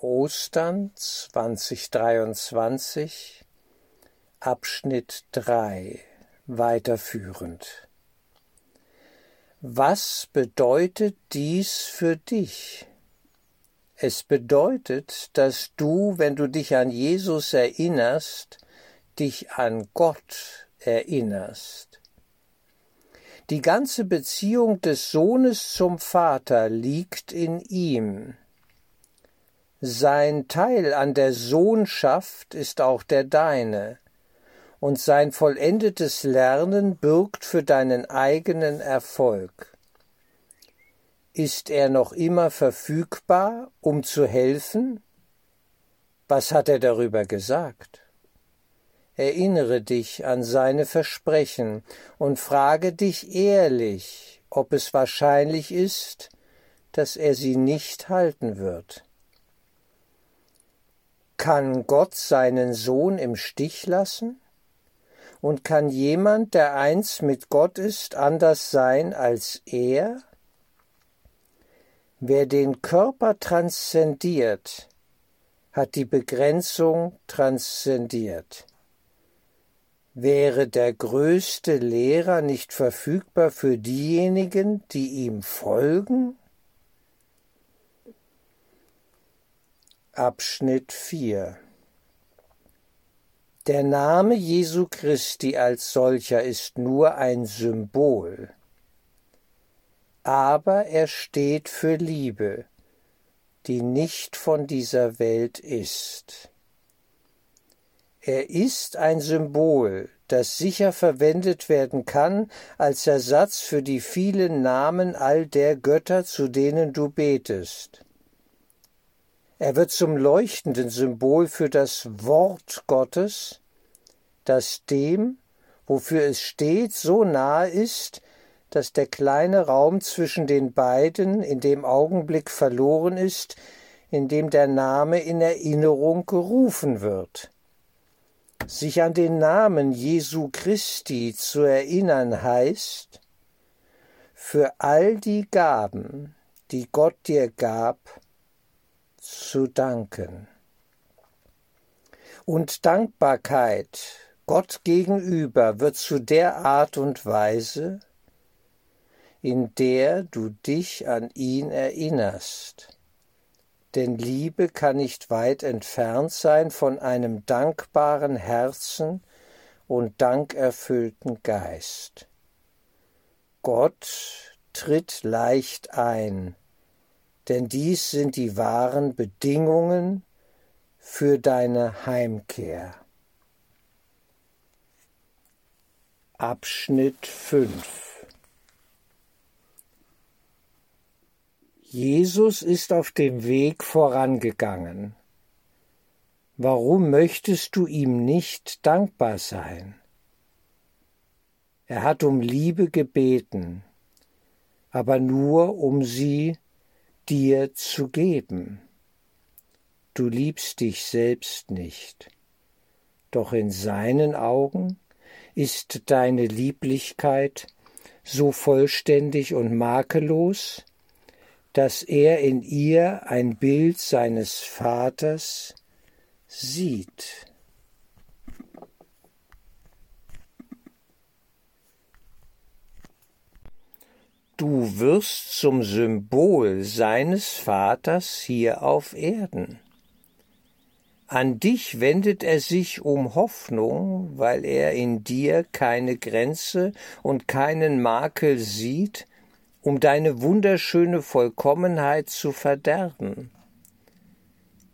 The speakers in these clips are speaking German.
Ostern 2023 Abschnitt 3 weiterführend. Was bedeutet dies für dich? Es bedeutet, dass du, wenn du dich an Jesus erinnerst, dich an Gott erinnerst. Die ganze Beziehung des Sohnes zum Vater liegt in ihm. Sein Teil an der Sohnschaft ist auch der deine, und sein vollendetes Lernen bürgt für deinen eigenen Erfolg. Ist er noch immer verfügbar, um zu helfen? Was hat er darüber gesagt? Erinnere dich an seine Versprechen und frage dich ehrlich, ob es wahrscheinlich ist, dass er sie nicht halten wird. Kann Gott seinen Sohn im Stich lassen? Und kann jemand, der eins mit Gott ist, anders sein als er? Wer den Körper transzendiert, hat die Begrenzung transzendiert. Wäre der größte Lehrer nicht verfügbar für diejenigen, die ihm folgen? Abschnitt 4 Der Name Jesu Christi als solcher ist nur ein Symbol, aber er steht für Liebe, die nicht von dieser Welt ist. Er ist ein Symbol, das sicher verwendet werden kann als Ersatz für die vielen Namen all der Götter, zu denen du betest. Er wird zum leuchtenden Symbol für das Wort Gottes, das dem, wofür es steht, so nahe ist, dass der kleine Raum zwischen den beiden in dem Augenblick verloren ist, in dem der Name in Erinnerung gerufen wird. Sich an den Namen Jesu Christi zu erinnern heißt, für all die Gaben, die Gott dir gab, zu danken. Und Dankbarkeit Gott gegenüber wird zu der Art und Weise, in der du dich an ihn erinnerst. Denn Liebe kann nicht weit entfernt sein von einem dankbaren Herzen und dankerfüllten Geist. Gott tritt leicht ein, denn dies sind die wahren Bedingungen für deine Heimkehr. Abschnitt 5 Jesus ist auf dem Weg vorangegangen. Warum möchtest du ihm nicht dankbar sein? Er hat um Liebe gebeten, aber nur um sie dir zu geben. Du liebst dich selbst nicht, doch in seinen Augen ist deine Lieblichkeit so vollständig und makellos, dass er in ihr ein Bild seines Vaters sieht. Du wirst zum Symbol seines Vaters hier auf Erden. An dich wendet er sich um Hoffnung, weil er in dir keine Grenze und keinen Makel sieht, um deine wunderschöne Vollkommenheit zu verderben.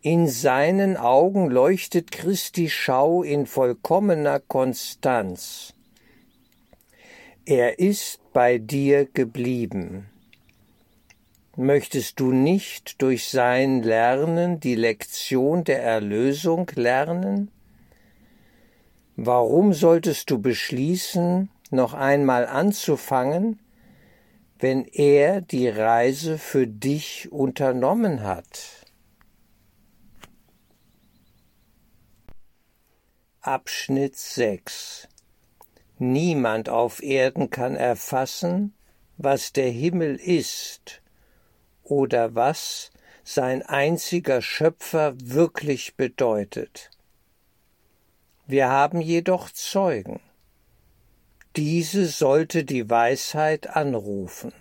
In seinen Augen leuchtet Christi Schau in vollkommener Konstanz. Er ist bei dir geblieben. Möchtest du nicht durch sein Lernen die Lektion der Erlösung lernen? Warum solltest du beschließen, noch einmal anzufangen, wenn er die Reise für dich unternommen hat? Abschnitt 6 Niemand auf Erden kann erfassen, was der Himmel ist oder was sein einziger Schöpfer wirklich bedeutet. Wir haben jedoch Zeugen. Diese sollte die Weisheit anrufen.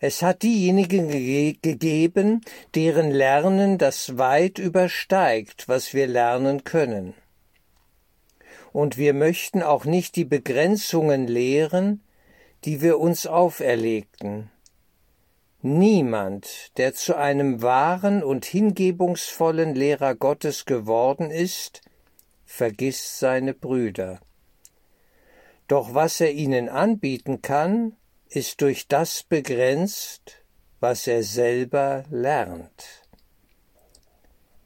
Es hat diejenigen ge gegeben, deren Lernen das weit übersteigt, was wir lernen können. Und wir möchten auch nicht die Begrenzungen lehren, die wir uns auferlegten. Niemand, der zu einem wahren und hingebungsvollen Lehrer Gottes geworden ist, vergisst seine Brüder. Doch was er ihnen anbieten kann, ist durch das begrenzt, was er selber lernt.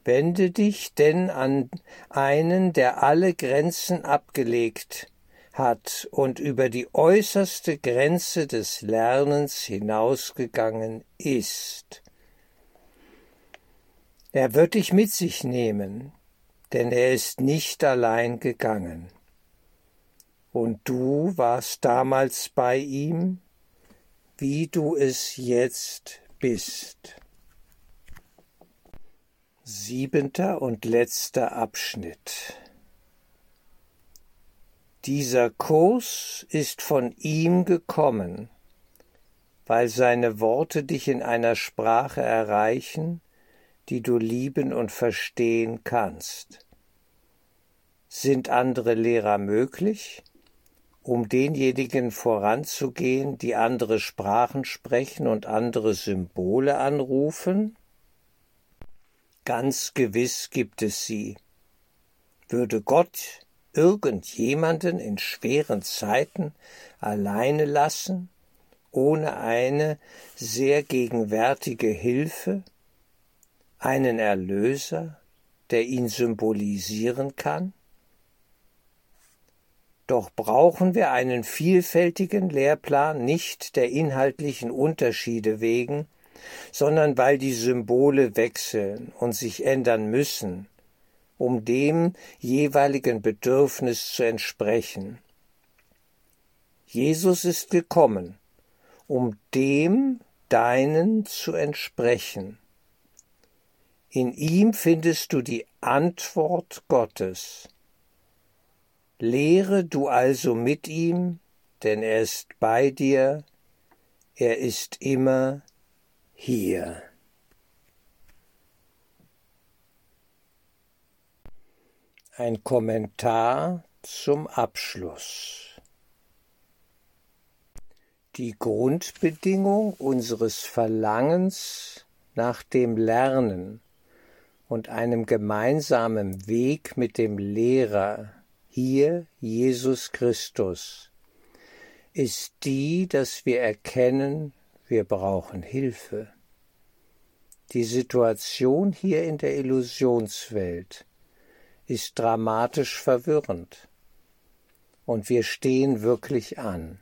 Wende dich denn an einen, der alle Grenzen abgelegt hat und über die äußerste Grenze des Lernens hinausgegangen ist. Er wird dich mit sich nehmen, denn er ist nicht allein gegangen. Und du warst damals bei ihm, wie du es jetzt bist. Siebenter und letzter Abschnitt. Dieser Kurs ist von ihm gekommen, weil seine Worte dich in einer Sprache erreichen, die du lieben und verstehen kannst. Sind andere Lehrer möglich? um denjenigen voranzugehen, die andere Sprachen sprechen und andere Symbole anrufen? Ganz gewiss gibt es sie. Würde Gott irgendjemanden in schweren Zeiten alleine lassen, ohne eine sehr gegenwärtige Hilfe, einen Erlöser, der ihn symbolisieren kann? Doch brauchen wir einen vielfältigen Lehrplan nicht der inhaltlichen Unterschiede wegen, sondern weil die Symbole wechseln und sich ändern müssen, um dem jeweiligen Bedürfnis zu entsprechen. Jesus ist gekommen, um dem deinen zu entsprechen. In ihm findest du die Antwort Gottes. Lehre du also mit ihm, denn er ist bei dir, er ist immer hier. Ein Kommentar zum Abschluss. Die Grundbedingung unseres Verlangens nach dem Lernen und einem gemeinsamen Weg mit dem Lehrer hier Jesus Christus, ist die, dass wir erkennen, wir brauchen Hilfe. Die Situation hier in der Illusionswelt ist dramatisch verwirrend und wir stehen wirklich an.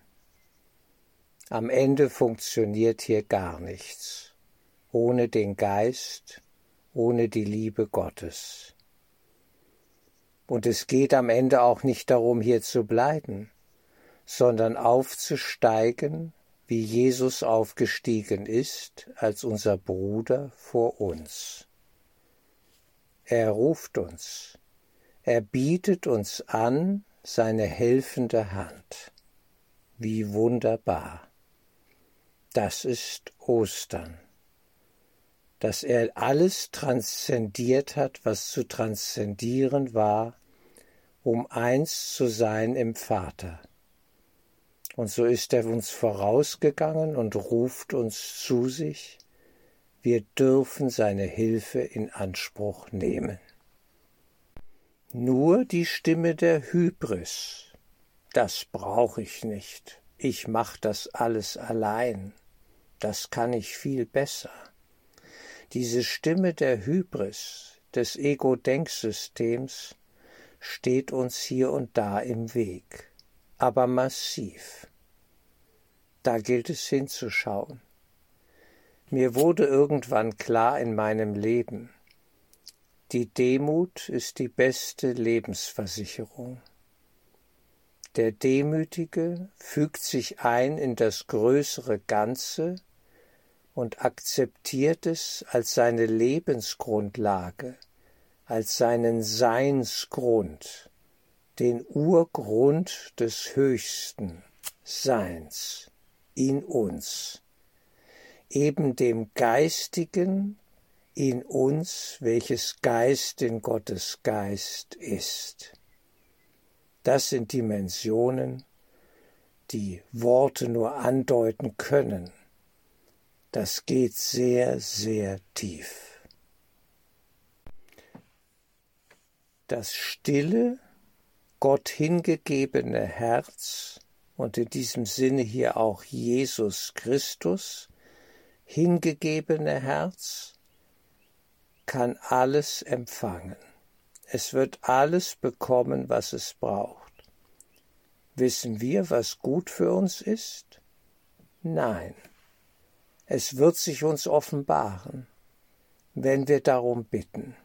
Am Ende funktioniert hier gar nichts, ohne den Geist, ohne die Liebe Gottes. Und es geht am Ende auch nicht darum, hier zu bleiben, sondern aufzusteigen, wie Jesus aufgestiegen ist, als unser Bruder vor uns. Er ruft uns, er bietet uns an seine helfende Hand. Wie wunderbar. Das ist Ostern dass er alles transzendiert hat, was zu transzendieren war, um eins zu sein im Vater. Und so ist er uns vorausgegangen und ruft uns zu sich, wir dürfen seine Hilfe in Anspruch nehmen. Nur die Stimme der Hybris, das brauche ich nicht, ich mach das alles allein, das kann ich viel besser. Diese Stimme der Hybris, des Ego-Denksystems, steht uns hier und da im Weg, aber massiv. Da gilt es hinzuschauen. Mir wurde irgendwann klar in meinem Leben, die Demut ist die beste Lebensversicherung. Der Demütige fügt sich ein in das größere Ganze, und akzeptiert es als seine Lebensgrundlage, als seinen Seinsgrund, den Urgrund des höchsten Seins in uns, eben dem Geistigen in uns, welches Geist in Gottes Geist ist. Das sind Dimensionen, die Worte nur andeuten können. Das geht sehr, sehr tief. Das stille, Gott hingegebene Herz und in diesem Sinne hier auch Jesus Christus hingegebene Herz kann alles empfangen. Es wird alles bekommen, was es braucht. Wissen wir, was gut für uns ist? Nein. Es wird sich uns offenbaren, wenn wir darum bitten.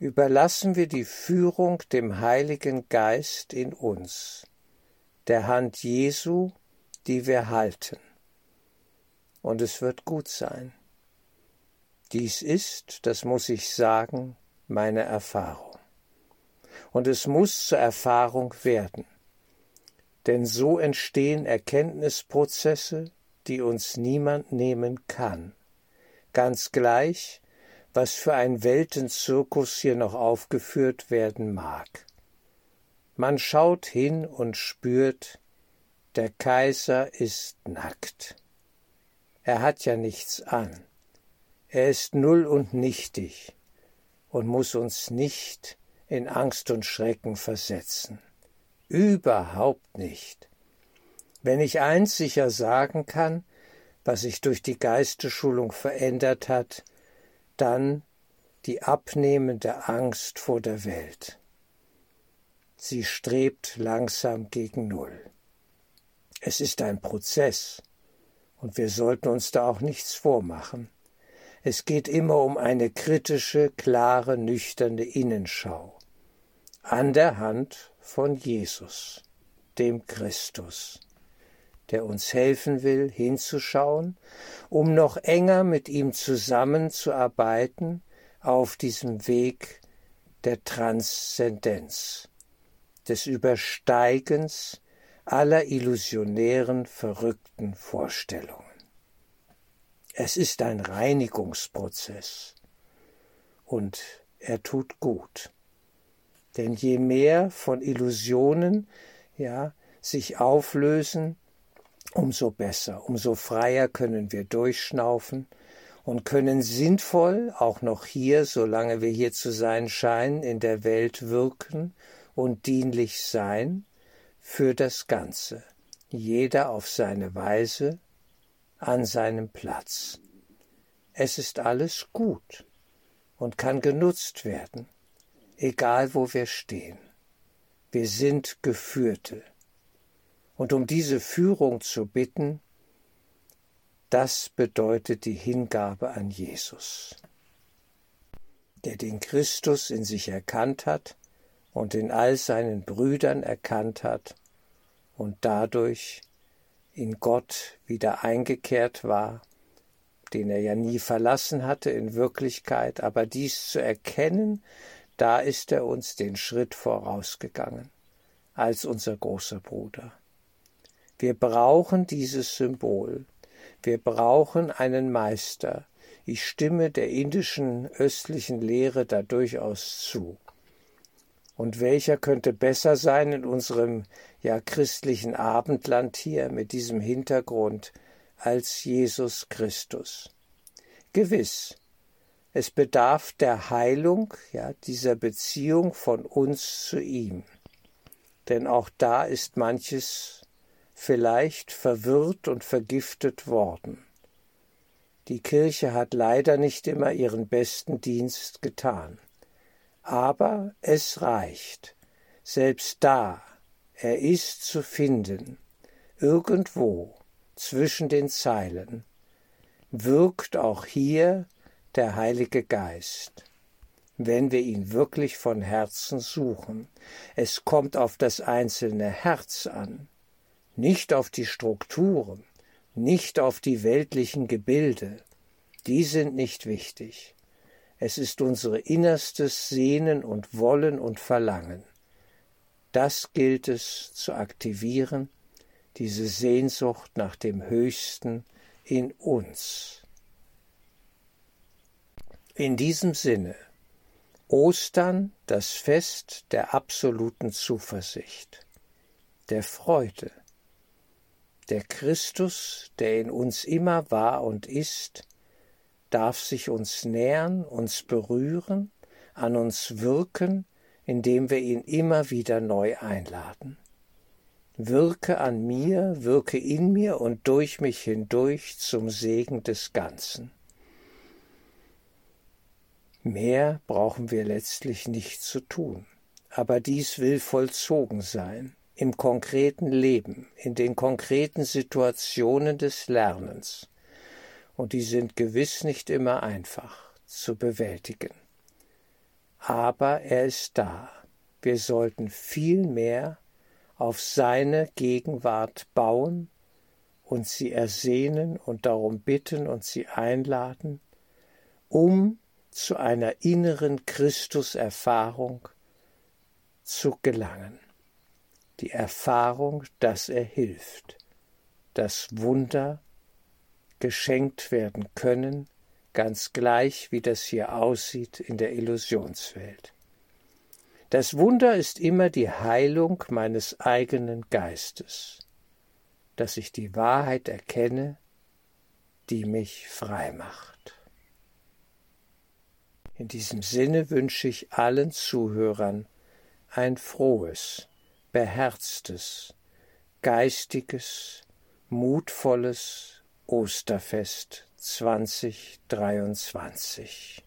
Überlassen wir die Führung dem Heiligen Geist in uns, der Hand Jesu, die wir halten. Und es wird gut sein. Dies ist, das muss ich sagen, meine Erfahrung. Und es muss zur Erfahrung werden. Denn so entstehen Erkenntnisprozesse, die uns niemand nehmen kann. Ganz gleich, was für ein Weltenzirkus hier noch aufgeführt werden mag. Man schaut hin und spürt, der Kaiser ist nackt. Er hat ja nichts an. Er ist null und nichtig und muss uns nicht in Angst und Schrecken versetzen. Überhaupt nicht. Wenn ich eins sicher sagen kann, was sich durch die Geistesschulung verändert hat, dann die abnehmende Angst vor der Welt. Sie strebt langsam gegen Null. Es ist ein Prozess, und wir sollten uns da auch nichts vormachen. Es geht immer um eine kritische, klare, nüchterne Innenschau. An der Hand von Jesus, dem Christus, der uns helfen will, hinzuschauen, um noch enger mit ihm zusammenzuarbeiten auf diesem Weg der Transzendenz, des Übersteigens aller illusionären, verrückten Vorstellungen. Es ist ein Reinigungsprozess und er tut gut. Denn je mehr von Illusionen ja, sich auflösen, umso besser, umso freier können wir durchschnaufen und können sinnvoll auch noch hier, solange wir hier zu sein scheinen, in der Welt wirken und dienlich sein für das Ganze, jeder auf seine Weise an seinem Platz. Es ist alles gut und kann genutzt werden, egal wo wir stehen. Wir sind Geführte. Und um diese Führung zu bitten, das bedeutet die Hingabe an Jesus, der den Christus in sich erkannt hat und in all seinen Brüdern erkannt hat und dadurch in Gott wieder eingekehrt war, den er ja nie verlassen hatte in Wirklichkeit, aber dies zu erkennen, da ist er uns den Schritt vorausgegangen, als unser großer Bruder. Wir brauchen dieses Symbol, wir brauchen einen Meister, ich stimme der indischen östlichen Lehre da durchaus zu. Und welcher könnte besser sein in unserem ja christlichen Abendland hier mit diesem Hintergrund als Jesus Christus? Gewiss, es bedarf der Heilung, ja, dieser Beziehung von uns zu ihm. Denn auch da ist manches vielleicht verwirrt und vergiftet worden. Die Kirche hat leider nicht immer ihren besten Dienst getan. Aber es reicht. Selbst da, er ist zu finden, irgendwo zwischen den Zeilen, wirkt auch hier der Heilige Geist, wenn wir ihn wirklich von Herzen suchen. Es kommt auf das einzelne Herz an, nicht auf die Strukturen, nicht auf die weltlichen Gebilde, die sind nicht wichtig. Es ist unsere innerstes Sehnen und Wollen und Verlangen. Das gilt es zu aktivieren, diese Sehnsucht nach dem Höchsten in uns. In diesem Sinne Ostern das Fest der absoluten Zuversicht, der Freude, der Christus, der in uns immer war und ist, darf sich uns nähern, uns berühren, an uns wirken, indem wir ihn immer wieder neu einladen. Wirke an mir, wirke in mir und durch mich hindurch zum Segen des Ganzen. Mehr brauchen wir letztlich nicht zu tun, aber dies will vollzogen sein im konkreten Leben, in den konkreten Situationen des Lernens. Und die sind gewiss nicht immer einfach zu bewältigen. Aber er ist da. Wir sollten viel mehr auf seine Gegenwart bauen und sie ersehnen und darum bitten und sie einladen, um zu einer inneren Christuserfahrung zu gelangen die Erfahrung, dass er hilft, dass Wunder geschenkt werden können, ganz gleich wie das hier aussieht in der Illusionswelt. Das Wunder ist immer die Heilung meines eigenen Geistes, dass ich die Wahrheit erkenne, die mich frei macht. In diesem Sinne wünsche ich allen Zuhörern ein frohes, beherztes, geistiges, mutvolles Osterfest 2023.